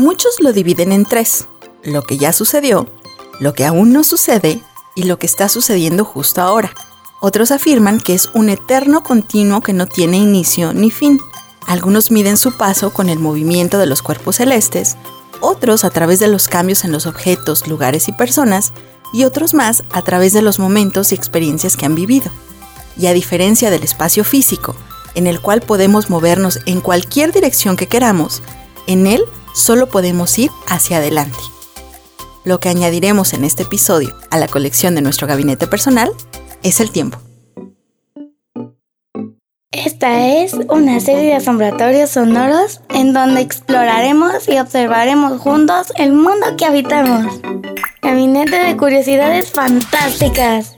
Muchos lo dividen en tres, lo que ya sucedió, lo que aún no sucede y lo que está sucediendo justo ahora. Otros afirman que es un eterno continuo que no tiene inicio ni fin. Algunos miden su paso con el movimiento de los cuerpos celestes, otros a través de los cambios en los objetos, lugares y personas, y otros más a través de los momentos y experiencias que han vivido. Y a diferencia del espacio físico, en el cual podemos movernos en cualquier dirección que queramos, en él solo podemos ir hacia adelante. Lo que añadiremos en este episodio a la colección de nuestro gabinete personal es el tiempo. Esta es una serie de asombratorios sonoros en donde exploraremos y observaremos juntos el mundo que habitamos. Gabinete de curiosidades fantásticas.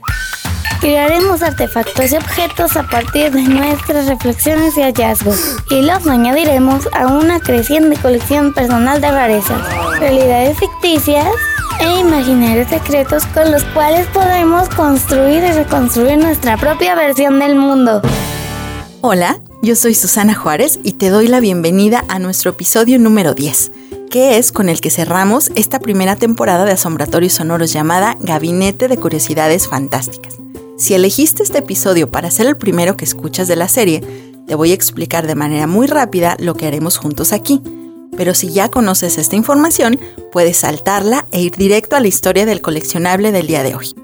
Crearemos artefactos y objetos a partir de nuestras reflexiones y hallazgos y los añadiremos a una creciente colección personal de rarezas, realidades ficticias e imaginarios secretos con los cuales podemos construir y reconstruir nuestra propia versión del mundo. Hola, yo soy Susana Juárez y te doy la bienvenida a nuestro episodio número 10, que es con el que cerramos esta primera temporada de Asombratorios Sonoros llamada Gabinete de Curiosidades Fantásticas. Si elegiste este episodio para ser el primero que escuchas de la serie, te voy a explicar de manera muy rápida lo que haremos juntos aquí. Pero si ya conoces esta información, puedes saltarla e ir directo a la historia del coleccionable del día de hoy.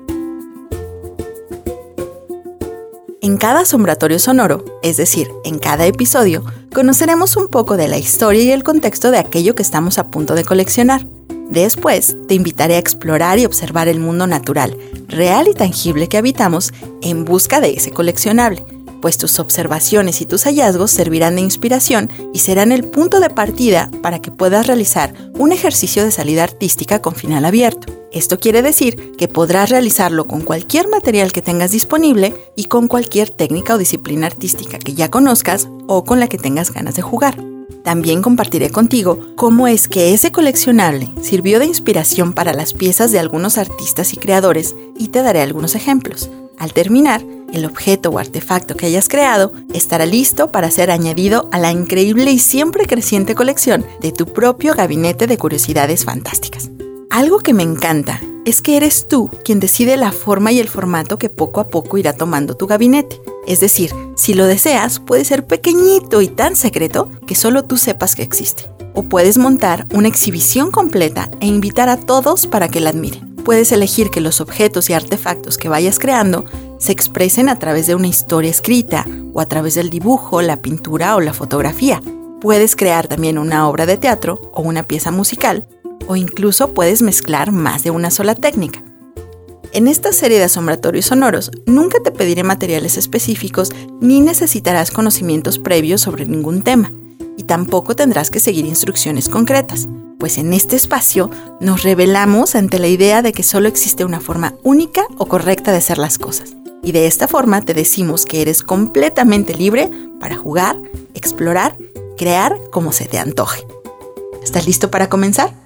En cada asombratorio sonoro, es decir, en cada episodio, conoceremos un poco de la historia y el contexto de aquello que estamos a punto de coleccionar. Después, te invitaré a explorar y observar el mundo natural, real y tangible que habitamos en busca de ese coleccionable, pues tus observaciones y tus hallazgos servirán de inspiración y serán el punto de partida para que puedas realizar un ejercicio de salida artística con final abierto. Esto quiere decir que podrás realizarlo con cualquier material que tengas disponible y con cualquier técnica o disciplina artística que ya conozcas o con la que tengas ganas de jugar. También compartiré contigo cómo es que ese coleccionable sirvió de inspiración para las piezas de algunos artistas y creadores y te daré algunos ejemplos. Al terminar, el objeto o artefacto que hayas creado estará listo para ser añadido a la increíble y siempre creciente colección de tu propio gabinete de curiosidades fantásticas. Algo que me encanta es que eres tú quien decide la forma y el formato que poco a poco irá tomando tu gabinete. Es decir, si lo deseas, puede ser pequeñito y tan secreto que solo tú sepas que existe. O puedes montar una exhibición completa e invitar a todos para que la admiren. Puedes elegir que los objetos y artefactos que vayas creando se expresen a través de una historia escrita o a través del dibujo, la pintura o la fotografía. Puedes crear también una obra de teatro o una pieza musical o incluso puedes mezclar más de una sola técnica. En esta serie de asombratorios sonoros nunca te pediré materiales específicos ni necesitarás conocimientos previos sobre ningún tema, y tampoco tendrás que seguir instrucciones concretas, pues en este espacio nos revelamos ante la idea de que solo existe una forma única o correcta de hacer las cosas, y de esta forma te decimos que eres completamente libre para jugar, explorar, crear como se te antoje. ¿Estás listo para comenzar?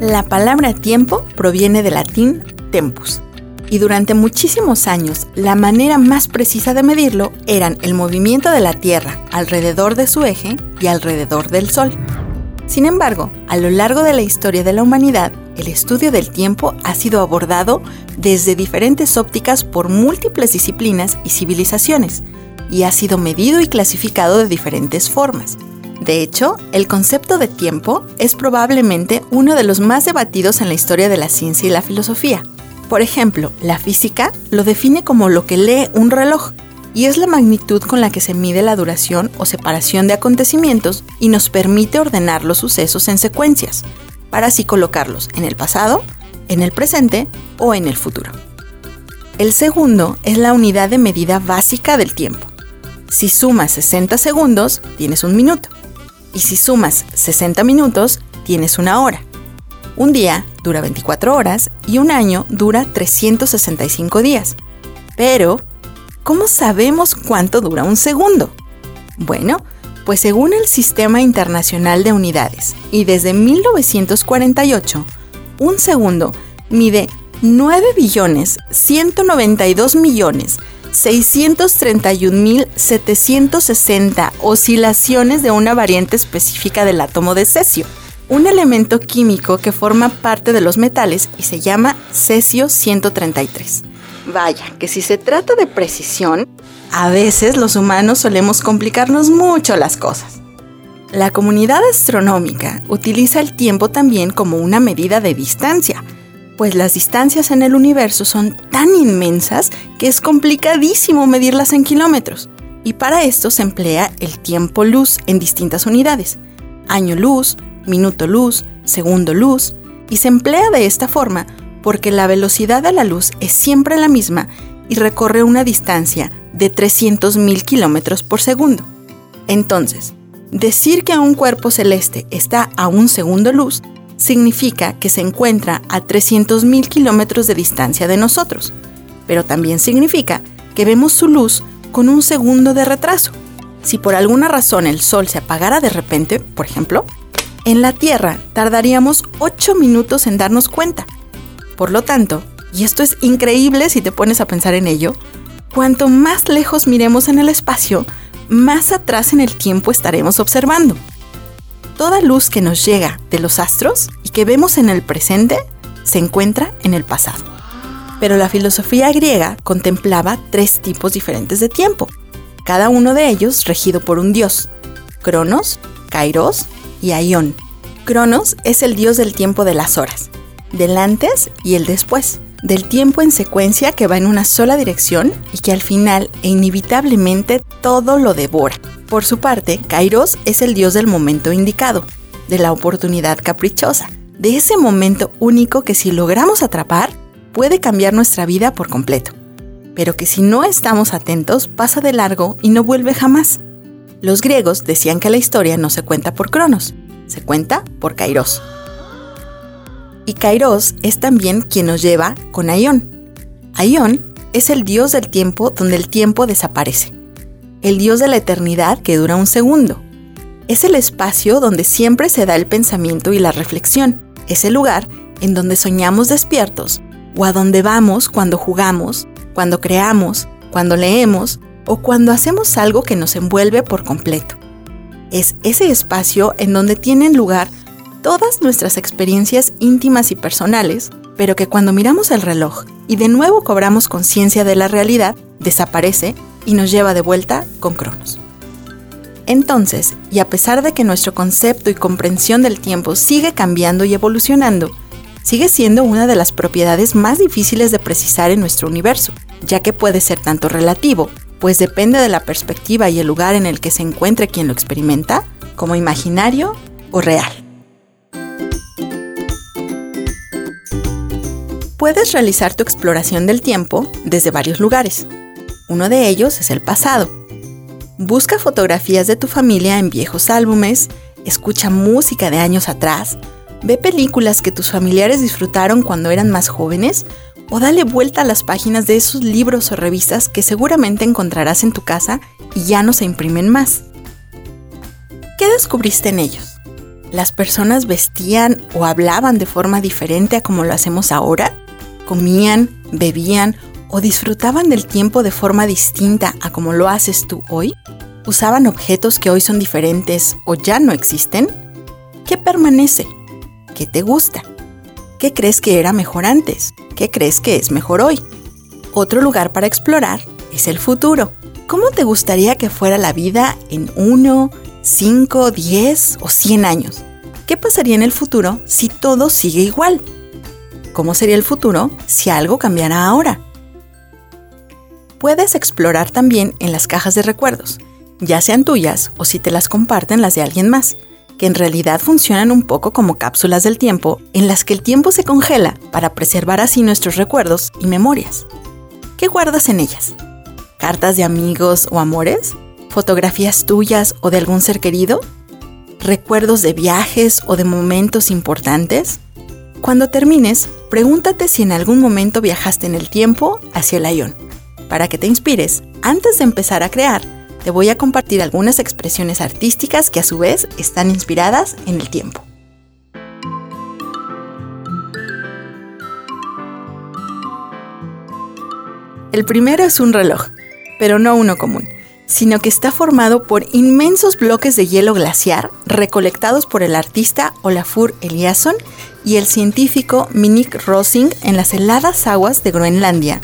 La palabra tiempo proviene del latín tempus, y durante muchísimos años la manera más precisa de medirlo eran el movimiento de la Tierra alrededor de su eje y alrededor del Sol. Sin embargo, a lo largo de la historia de la humanidad, el estudio del tiempo ha sido abordado desde diferentes ópticas por múltiples disciplinas y civilizaciones, y ha sido medido y clasificado de diferentes formas, de hecho, el concepto de tiempo es probablemente uno de los más debatidos en la historia de la ciencia y la filosofía. Por ejemplo, la física lo define como lo que lee un reloj, y es la magnitud con la que se mide la duración o separación de acontecimientos y nos permite ordenar los sucesos en secuencias, para así colocarlos en el pasado, en el presente o en el futuro. El segundo es la unidad de medida básica del tiempo. Si sumas 60 segundos, tienes un minuto. Y si sumas 60 minutos, tienes una hora. Un día dura 24 horas y un año dura 365 días. Pero, ¿cómo sabemos cuánto dura un segundo? Bueno, pues según el Sistema Internacional de Unidades y desde 1948, un segundo mide 9 billones 192 millones 631.760 oscilaciones de una variante específica del átomo de cesio, un elemento químico que forma parte de los metales y se llama cesio 133. Vaya, que si se trata de precisión, a veces los humanos solemos complicarnos mucho las cosas. La comunidad astronómica utiliza el tiempo también como una medida de distancia, pues las distancias en el universo son tan inmensas que es complicadísimo medirlas en kilómetros. Y para esto se emplea el tiempo luz en distintas unidades, año luz, minuto luz, segundo luz, y se emplea de esta forma porque la velocidad de la luz es siempre la misma y recorre una distancia de 300.000 kilómetros por segundo. Entonces, decir que un cuerpo celeste está a un segundo luz significa que se encuentra a 300.000 kilómetros de distancia de nosotros, pero también significa que vemos su luz con un segundo de retraso. Si por alguna razón el Sol se apagara de repente, por ejemplo, en la Tierra tardaríamos 8 minutos en darnos cuenta. Por lo tanto, y esto es increíble si te pones a pensar en ello, cuanto más lejos miremos en el espacio, más atrás en el tiempo estaremos observando. Toda luz que nos llega de los astros y que vemos en el presente se encuentra en el pasado. Pero la filosofía griega contemplaba tres tipos diferentes de tiempo, cada uno de ellos regido por un dios, Cronos, Kairos y Aion. Cronos es el dios del tiempo de las horas, del antes y el después, del tiempo en secuencia que va en una sola dirección y que al final e inevitablemente todo lo devora. Por su parte, Kairos es el dios del momento indicado, de la oportunidad caprichosa, de ese momento único que si logramos atrapar, puede cambiar nuestra vida por completo, pero que si no estamos atentos pasa de largo y no vuelve jamás. Los griegos decían que la historia no se cuenta por Cronos, se cuenta por Kairos. Y Kairos es también quien nos lleva con Aion. Aion es el dios del tiempo donde el tiempo desaparece. El dios de la eternidad que dura un segundo. Es el espacio donde siempre se da el pensamiento y la reflexión. Es el lugar en donde soñamos despiertos o a donde vamos cuando jugamos, cuando creamos, cuando leemos o cuando hacemos algo que nos envuelve por completo. Es ese espacio en donde tienen lugar todas nuestras experiencias íntimas y personales, pero que cuando miramos el reloj y de nuevo cobramos conciencia de la realidad, desaparece y nos lleva de vuelta con Cronos. Entonces, y a pesar de que nuestro concepto y comprensión del tiempo sigue cambiando y evolucionando, sigue siendo una de las propiedades más difíciles de precisar en nuestro universo, ya que puede ser tanto relativo, pues depende de la perspectiva y el lugar en el que se encuentre quien lo experimenta, como imaginario o real. Puedes realizar tu exploración del tiempo desde varios lugares. Uno de ellos es el pasado. Busca fotografías de tu familia en viejos álbumes, escucha música de años atrás, ve películas que tus familiares disfrutaron cuando eran más jóvenes o dale vuelta a las páginas de esos libros o revistas que seguramente encontrarás en tu casa y ya no se imprimen más. ¿Qué descubriste en ellos? ¿Las personas vestían o hablaban de forma diferente a como lo hacemos ahora? comían, bebían o disfrutaban del tiempo de forma distinta a como lo haces tú hoy? ¿Usaban objetos que hoy son diferentes o ya no existen? ¿Qué permanece? ¿Qué te gusta? ¿Qué crees que era mejor antes? ¿Qué crees que es mejor hoy? Otro lugar para explorar es el futuro. ¿Cómo te gustaría que fuera la vida en 1, 5, 10 o 100 años? ¿Qué pasaría en el futuro si todo sigue igual? ¿Cómo sería el futuro si algo cambiara ahora? Puedes explorar también en las cajas de recuerdos, ya sean tuyas o si te las comparten las de alguien más, que en realidad funcionan un poco como cápsulas del tiempo en las que el tiempo se congela para preservar así nuestros recuerdos y memorias. ¿Qué guardas en ellas? ¿Cartas de amigos o amores? ¿Fotografías tuyas o de algún ser querido? ¿Recuerdos de viajes o de momentos importantes? Cuando termines, pregúntate si en algún momento viajaste en el tiempo hacia el ayón. Para que te inspires, antes de empezar a crear, te voy a compartir algunas expresiones artísticas que a su vez están inspiradas en el tiempo. El primero es un reloj. pero no uno común, sino que está formado por inmensos bloques de hielo glaciar recolectados por el artista Olafur Eliasson y el científico Minik Rosing en las heladas aguas de Groenlandia,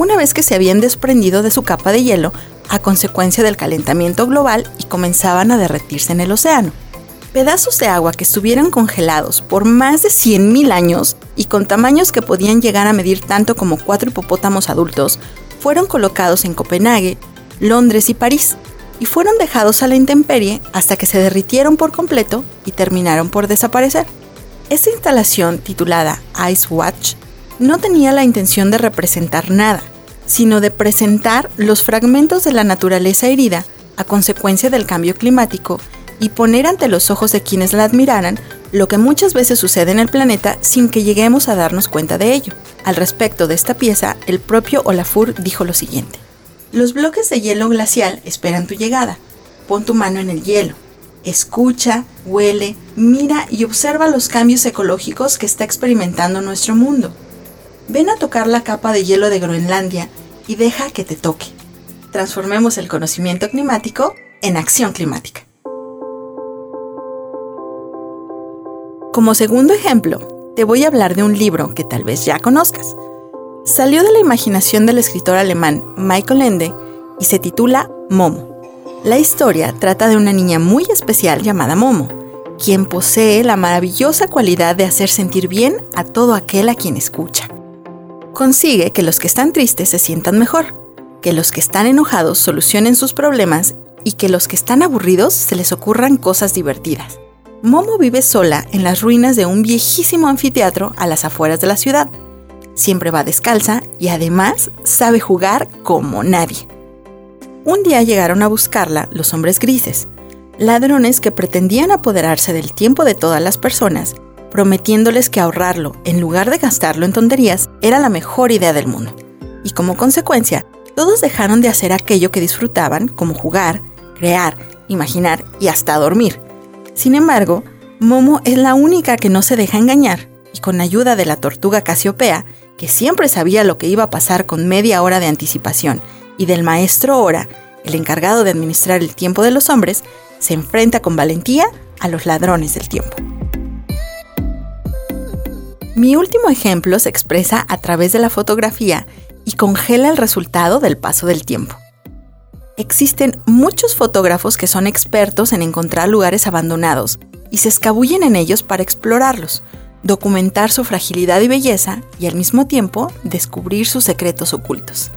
una vez que se habían desprendido de su capa de hielo a consecuencia del calentamiento global y comenzaban a derretirse en el océano. Pedazos de agua que estuvieron congelados por más de 100.000 años y con tamaños que podían llegar a medir tanto como cuatro hipopótamos adultos, fueron colocados en Copenhague, Londres y París, y fueron dejados a la intemperie hasta que se derritieron por completo y terminaron por desaparecer. Esta instalación, titulada Ice Watch, no tenía la intención de representar nada, sino de presentar los fragmentos de la naturaleza herida a consecuencia del cambio climático y poner ante los ojos de quienes la admiraran lo que muchas veces sucede en el planeta sin que lleguemos a darnos cuenta de ello. Al respecto de esta pieza, el propio Olafur dijo lo siguiente. Los bloques de hielo glacial esperan tu llegada. Pon tu mano en el hielo. Escucha, huele, mira y observa los cambios ecológicos que está experimentando nuestro mundo. Ven a tocar la capa de hielo de Groenlandia y deja que te toque. Transformemos el conocimiento climático en acción climática. Como segundo ejemplo, te voy a hablar de un libro que tal vez ya conozcas. Salió de la imaginación del escritor alemán Michael Ende y se titula Momo. La historia trata de una niña muy especial llamada Momo, quien posee la maravillosa cualidad de hacer sentir bien a todo aquel a quien escucha. Consigue que los que están tristes se sientan mejor, que los que están enojados solucionen sus problemas y que los que están aburridos se les ocurran cosas divertidas. Momo vive sola en las ruinas de un viejísimo anfiteatro a las afueras de la ciudad. Siempre va descalza y además sabe jugar como nadie. Un día llegaron a buscarla los hombres grises, ladrones que pretendían apoderarse del tiempo de todas las personas prometiéndoles que ahorrarlo en lugar de gastarlo en tonterías era la mejor idea del mundo. Y como consecuencia, todos dejaron de hacer aquello que disfrutaban, como jugar, crear, imaginar y hasta dormir. Sin embargo, Momo es la única que no se deja engañar, y con ayuda de la tortuga Casiopea, que siempre sabía lo que iba a pasar con media hora de anticipación, y del maestro Ora, el encargado de administrar el tiempo de los hombres, se enfrenta con valentía a los ladrones del tiempo. Mi último ejemplo se expresa a través de la fotografía y congela el resultado del paso del tiempo. Existen muchos fotógrafos que son expertos en encontrar lugares abandonados y se escabullen en ellos para explorarlos, documentar su fragilidad y belleza y al mismo tiempo descubrir sus secretos ocultos.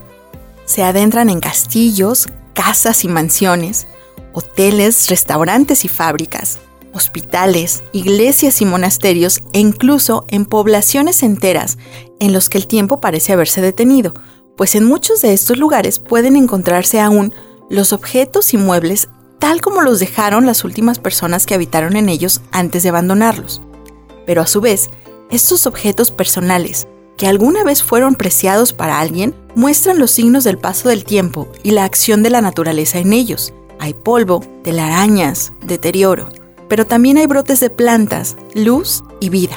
Se adentran en castillos, casas y mansiones, hoteles, restaurantes y fábricas, hospitales, iglesias y monasterios e incluso en poblaciones enteras en los que el tiempo parece haberse detenido, pues en muchos de estos lugares pueden encontrarse aún los objetos y muebles tal como los dejaron las últimas personas que habitaron en ellos antes de abandonarlos. Pero a su vez, estos objetos personales, que alguna vez fueron preciados para alguien, muestran los signos del paso del tiempo y la acción de la naturaleza en ellos. Hay polvo, telarañas, deterioro pero también hay brotes de plantas, luz y vida.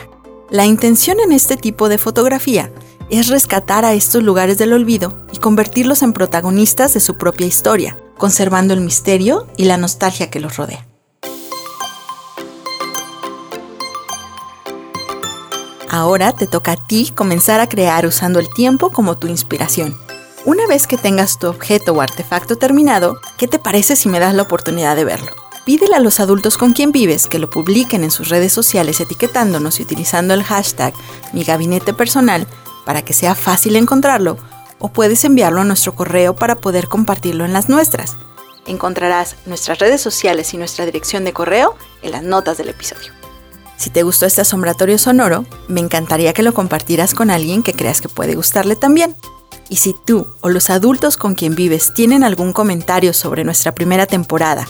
La intención en este tipo de fotografía es rescatar a estos lugares del olvido y convertirlos en protagonistas de su propia historia, conservando el misterio y la nostalgia que los rodea. Ahora te toca a ti comenzar a crear usando el tiempo como tu inspiración. Una vez que tengas tu objeto o artefacto terminado, ¿qué te parece si me das la oportunidad de verlo? Pídele a los adultos con quien vives que lo publiquen en sus redes sociales etiquetándonos y utilizando el hashtag mi gabinete personal para que sea fácil encontrarlo o puedes enviarlo a nuestro correo para poder compartirlo en las nuestras. Encontrarás nuestras redes sociales y nuestra dirección de correo en las notas del episodio. Si te gustó este asombratorio sonoro, me encantaría que lo compartieras con alguien que creas que puede gustarle también. Y si tú o los adultos con quien vives tienen algún comentario sobre nuestra primera temporada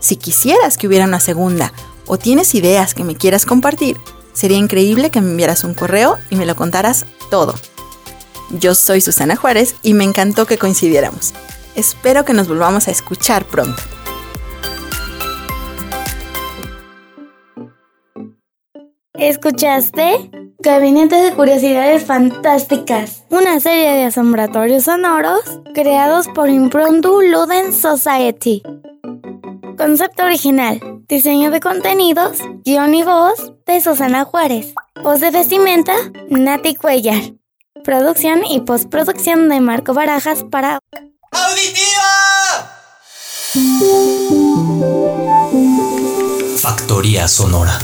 si quisieras que hubiera una segunda o tienes ideas que me quieras compartir, sería increíble que me enviaras un correo y me lo contaras todo. Yo soy Susana Juárez y me encantó que coincidiéramos. Espero que nos volvamos a escuchar pronto. ¿Escuchaste? Gabinete de Curiosidades Fantásticas, una serie de asombratorios sonoros creados por Impromptu Luden Society. Concepto original, diseño de contenidos, guion y voz de Susana Juárez. Voz de vestimenta, Nati Cuellar. Producción y postproducción de Marco Barajas para ¡Auditiva! Factoría Sonora.